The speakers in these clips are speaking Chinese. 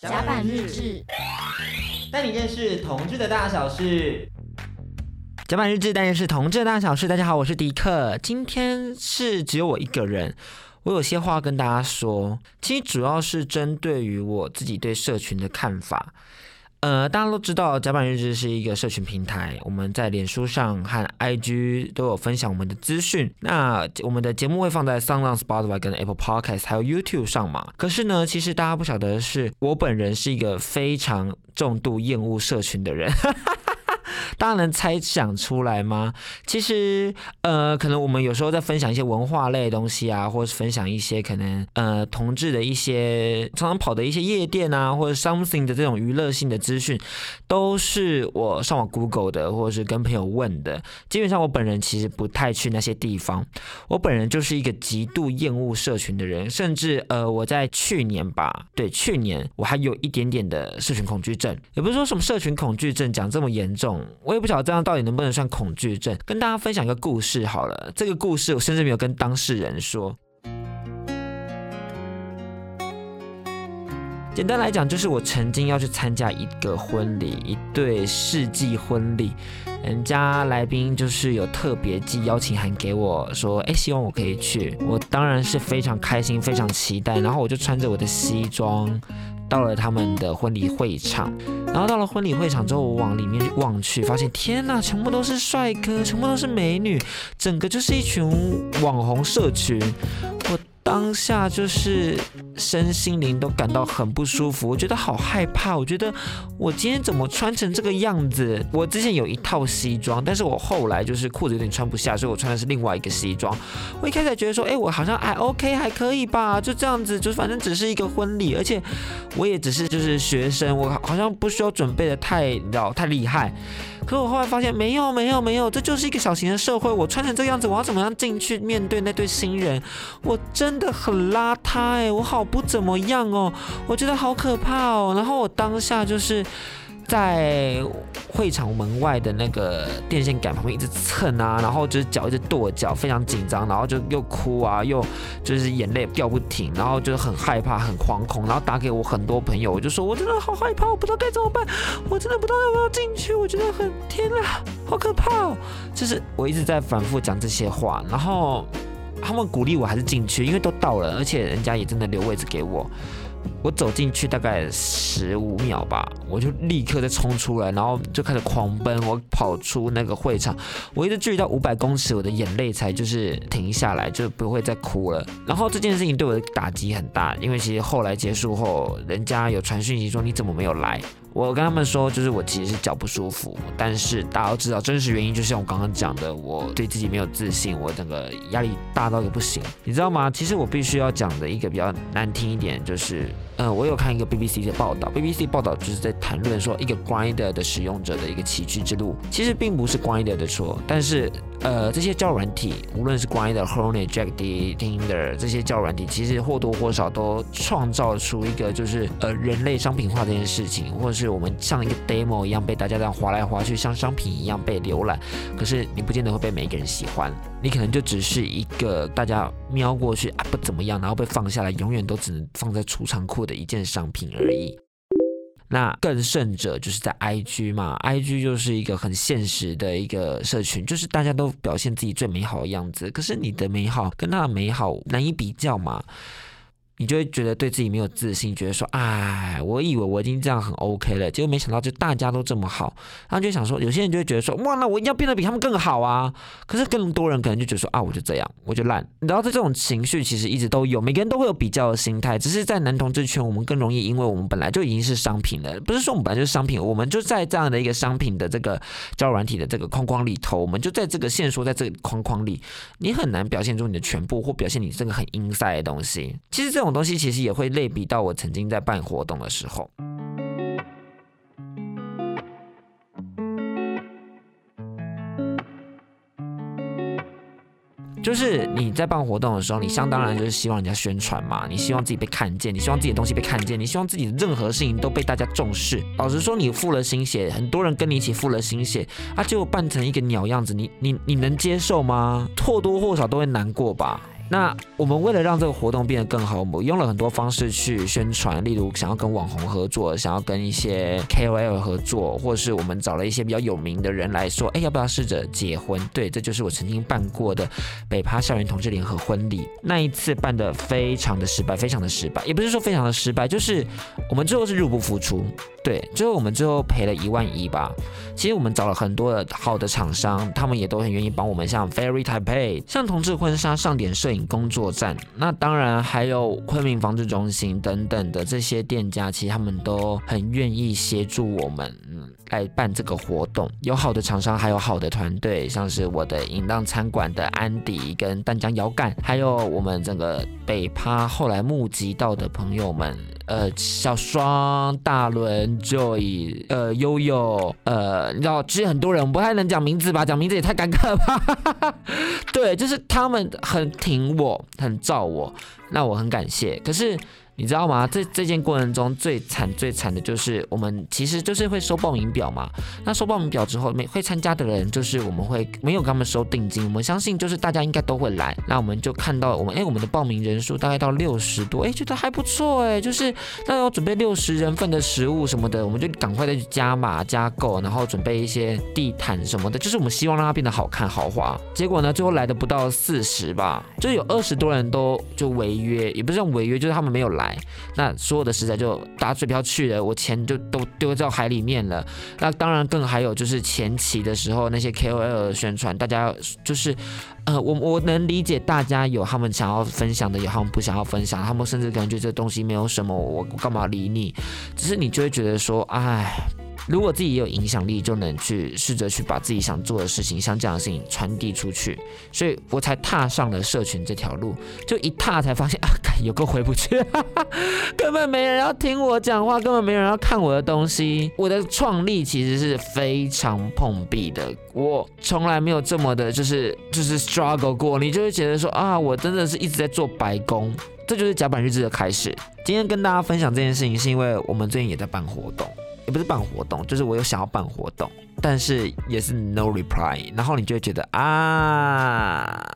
甲板日志，带你认识同志的大小事。甲板日志，带你认识同志的大小事。大家好，我是迪克，今天是只有我一个人，我有些话跟大家说，其实主要是针对于我自己对社群的看法。呃，大家都知道，甲板日志是一个社群平台，我们在脸书上和 IG 都有分享我们的资讯。那我们的节目会放在 SoundOn、Spotify 跟 Apple Podcast，还有 YouTube 上嘛。可是呢，其实大家不晓得的是，我本人是一个非常重度厌恶社群的人。大家能猜想出来吗？其实，呃，可能我们有时候在分享一些文化类的东西啊，或者是分享一些可能呃同志的一些常常跑的一些夜店啊，或者 something 的这种娱乐性的资讯，都是我上网 Google 的，或者是跟朋友问的。基本上，我本人其实不太去那些地方。我本人就是一个极度厌恶社群的人，甚至呃，我在去年吧，对，去年我还有一点点的社群恐惧症，也不是说什么社群恐惧症讲这么严重。我也不晓得这样到底能不能算恐惧症。跟大家分享一个故事好了，这个故事我甚至没有跟当事人说。简单来讲，就是我曾经要去参加一个婚礼，一对世纪婚礼，人家来宾就是有特别寄邀请函给我，说，哎，希望我可以去。我当然是非常开心，非常期待，然后我就穿着我的西装。到了他们的婚礼会场，然后到了婚礼会场之后，我往里面望去，发现天呐，全部都是帅哥，全部都是美女，整个就是一群网红社群。我。当下就是身心灵都感到很不舒服，我觉得好害怕。我觉得我今天怎么穿成这个样子？我之前有一套西装，但是我后来就是裤子有点穿不下，所以我穿的是另外一个西装。我一开始觉得说，哎，我好像还 OK，还可以吧，就这样子，就反正只是一个婚礼，而且我也只是就是学生，我好像不需要准备的太，你知道，太厉害。可是我后来发现，没有，没有，没有，这就是一个小型的社会。我穿成这个样子，我要怎么样进去面对那对新人？我真真的很邋遢哎，我好不怎么样哦，我觉得好可怕哦。然后我当下就是。在会场门外的那个电线杆旁边一直蹭啊，然后就是脚一直跺脚，非常紧张，然后就又哭啊，又就是眼泪掉不停，然后就是很害怕、很惶恐，然后打给我很多朋友，我就说我真的好害怕，我不知道该怎么办，我真的不知道要不要进去，我觉得很天啊，好可怕哦！就是我一直在反复讲这些话，然后他们鼓励我还是进去，因为都到了，而且人家也真的留位置给我。我走进去大概十五秒吧，我就立刻再冲出来，然后就开始狂奔。我跑出那个会场，我一直距离到五百公尺，我的眼泪才就是停下来，就不会再哭了。然后这件事情对我的打击很大，因为其实后来结束后，人家有传讯息说你怎么没有来？我跟他们说，就是我其实是脚不舒服，但是大家都知道真实原因，就像我刚刚讲的，我对自己没有自信，我整个压力大到一个不行，你知道吗？其实我必须要讲的一个比较难听一点，就是，嗯，我有看一个 BBC 的报道，BBC 报道就是在谈论说一个 Grinder 的使用者的一个起居之路，其实并不是 Grinder 的错，但是。呃，这些交友软体，无论是 Grindr、Hornet、Jack D、Tinder 这些交友软体，其实或多或少都创造出一个就是呃人类商品化这件事情，或者是我们像一个 demo 一样被大家这样滑来滑去，像商品一样被浏览。可是你不见得会被每一个人喜欢，你可能就只是一个大家瞄过去啊不怎么样，然后被放下来，永远都只能放在储藏库的一件商品而已。那更甚者就是在 IG 嘛，IG 就是一个很现实的一个社群，就是大家都表现自己最美好的样子，可是你的美好跟他的美好难以比较嘛。你就会觉得对自己没有自信，觉得说，哎，我以为我已经这样很 OK 了，结果没想到就大家都这么好，然后就想说，有些人就会觉得说，哇，那我一定要变得比他们更好啊。可是更多人可能就觉得说，啊，我就这样，我就烂。然后这种情绪其实一直都有，每个人都会有比较的心态，只是在男同志圈，我们更容易，因为我们本来就已经是商品了，不是说我们本来就是商品，我们就在这样的一个商品的这个交软体的这个框框里头，我们就在这个线索在这个框框里，你很难表现出你的全部，或表现你这个很 inside 的东西。其实这种。这种东西其实也会类比到我曾经在办活动的时候，就是你在办活动的时候，你相当然就是希望人家宣传嘛，你希望自己被看见，你希望自己的东西被看见，你希望自己的任何事情都被大家重视。老实说，你付了心血，很多人跟你一起付了心血，啊，结果办成一个鸟样子，你你你能接受吗？或多或少都会难过吧。那我们为了让这个活动变得更好，我们用了很多方式去宣传，例如想要跟网红合作，想要跟一些 KOL 合作，或是我们找了一些比较有名的人来说，哎，要不要试着结婚？对，这就是我曾经办过的北趴校园同志联合婚礼。那一次办的非常的失败，非常的失败，也不是说非常的失败，就是我们最后是入不敷出。对，最后我们最后赔了一万一吧。其实我们找了很多的好的厂商，他们也都很愿意帮我们，像 Very Taipei，像同志婚纱上点摄影工作站，那当然还有昆明防治中心等等的这些店家，其实他们都很愿意协助我们，嗯，来办这个活动。有好的厂商，还有好的团队，像是我的淫荡餐馆的安迪跟丹江摇杆，还有我们整个北趴后来募集到的朋友们。呃，小双、大伦、Joy、呃，悠悠，呃，你知道，其实很多人我们不太能讲名字吧？讲名字也太尴尬了吧？对，就是他们很挺我，很照我，那我很感谢。可是。你知道吗？这这件过程中最惨最惨的就是我们其实就是会收报名表嘛。那收报名表之后，每会参加的人就是我们会没有跟他们收定金。我们相信就是大家应该都会来。那我们就看到我们哎，我们的报名人数大概到六十多，哎，觉得还不错哎。就是那要准备六十人份的食物什么的，我们就赶快再去加码加购，然后准备一些地毯什么的，就是我们希望让它变得好看豪华。结果呢，最后来的不到四十吧，就有二十多人都就违约，也不是这种违约，就是他们没有来。那所有的食材就打水漂去了，我钱就都丢到海里面了。那当然更还有就是前期的时候那些 KOL 的宣传，大家就是，呃，我我能理解大家有他们想要分享的，有他们不想要分享，他们甚至感觉这东西没有什么，我我干嘛理你？只是你就会觉得说，哎。如果自己有影响力，就能去试着去把自己想做的事情，像这样的事情传递出去，所以我才踏上了社群这条路。就一踏才发现啊，有个回不去，根本没人要听我讲话，根本没人要看我的东西。我的创立其实是非常碰壁的，我从来没有这么的，就是就是 struggle 过。你就会觉得说啊，我真的是一直在做白工，这就是甲板日志的开始。今天跟大家分享这件事情，是因为我们最近也在办活动。也不是办活动，就是我有想要办活动，但是也是 no reply，然后你就会觉得啊，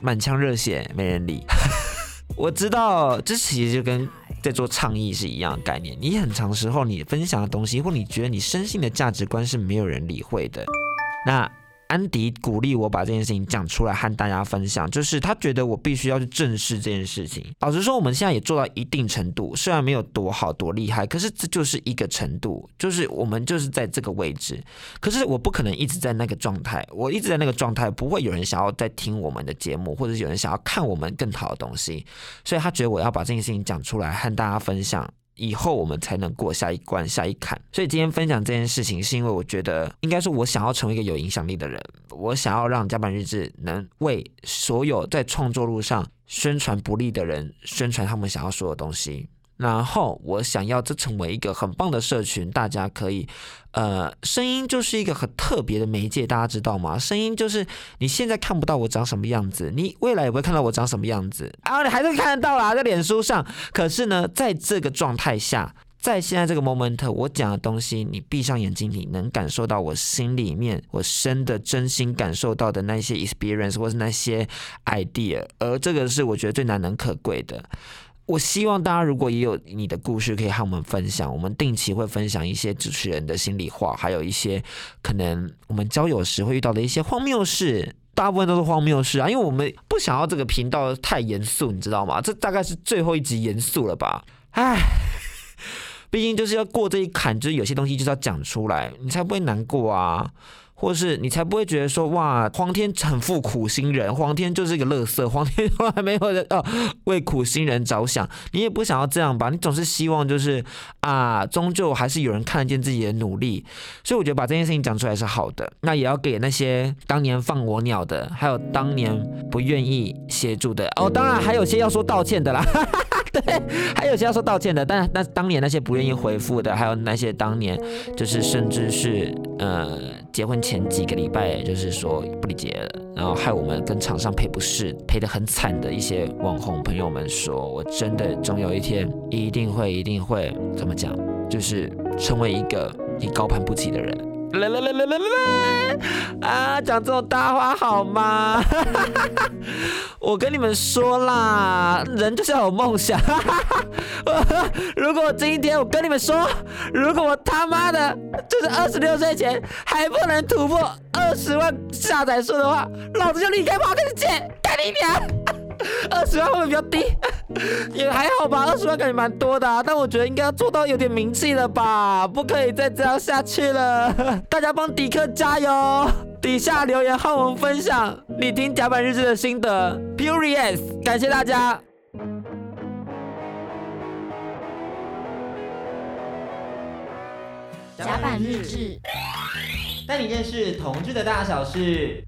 满腔热血没人理。我知道，这其实就跟在做倡议是一样的概念。你很长时候你分享的东西，或你觉得你深信的价值观是没有人理会的，那。安迪鼓励我把这件事情讲出来和大家分享，就是他觉得我必须要去正视这件事情。老实说，我们现在也做到一定程度，虽然没有多好多厉害，可是这就是一个程度，就是我们就是在这个位置。可是我不可能一直在那个状态，我一直在那个状态，不会有人想要再听我们的节目，或者有人想要看我们更好的东西。所以他觉得我要把这件事情讲出来和大家分享。以后我们才能过下一关、下一坎。所以今天分享这件事情，是因为我觉得，应该说，我想要成为一个有影响力的人。我想要让加班日志能为所有在创作路上宣传不利的人宣传他们想要说的东西。然后我想要这成为一个很棒的社群，大家可以，呃，声音就是一个很特别的媒介，大家知道吗？声音就是你现在看不到我长什么样子，你未来也不会看到我长什么样子啊，你还是看得到啦，在脸书上。可是呢，在这个状态下，在现在这个 moment，我讲的东西，你闭上眼睛，你能感受到我心里面我深的真心感受到的那些 experience 或是那些 idea，而这个是我觉得最难能可贵的。我希望大家如果也有你的故事可以和我们分享，我们定期会分享一些主持人的心里话，还有一些可能我们交友时会遇到的一些荒谬事，大部分都是荒谬事啊，因为我们不想要这个频道太严肃，你知道吗？这大概是最后一集严肃了吧？唉，毕竟就是要过这一坎，就是有些东西就是要讲出来，你才不会难过啊。或是你才不会觉得说哇，黄天很负苦心人，黄天就是一个乐色，黄天从来没有人哦为苦心人着想，你也不想要这样吧？你总是希望就是啊，终究还是有人看得见自己的努力，所以我觉得把这件事情讲出来是好的。那也要给那些当年放我鸟的，还有当年不愿意协助的哦，当然还有些要说道歉的啦。对，还有些要说道歉的，但那当年那些不愿意回复的，还有那些当年就是甚至是呃结婚前几个礼拜就是说不理解，然后害我们跟厂商赔不是赔得很惨的一些网红朋友们说，我真的总有一天一定会一定会怎么讲，就是成为一个你高攀不起的人。来来来来来来，啊，讲这种大话好吗？我跟你们说啦，人就是要有梦想。如果今天我跟你们说，如果我他妈的就是二十六岁前还不能突破二十万下载数的话，老子就离开 Podcast 界，干你娘！二十万会不会比较低？也还好吧，二十万感觉蛮多的啊，但我觉得应该要做到有点名气了吧，不可以再这样下去了。大家帮迪克加油，底下留言和我们分享你听甲板日志的心得。Purious，感谢大家。甲板日志，带你认识同志的大小事。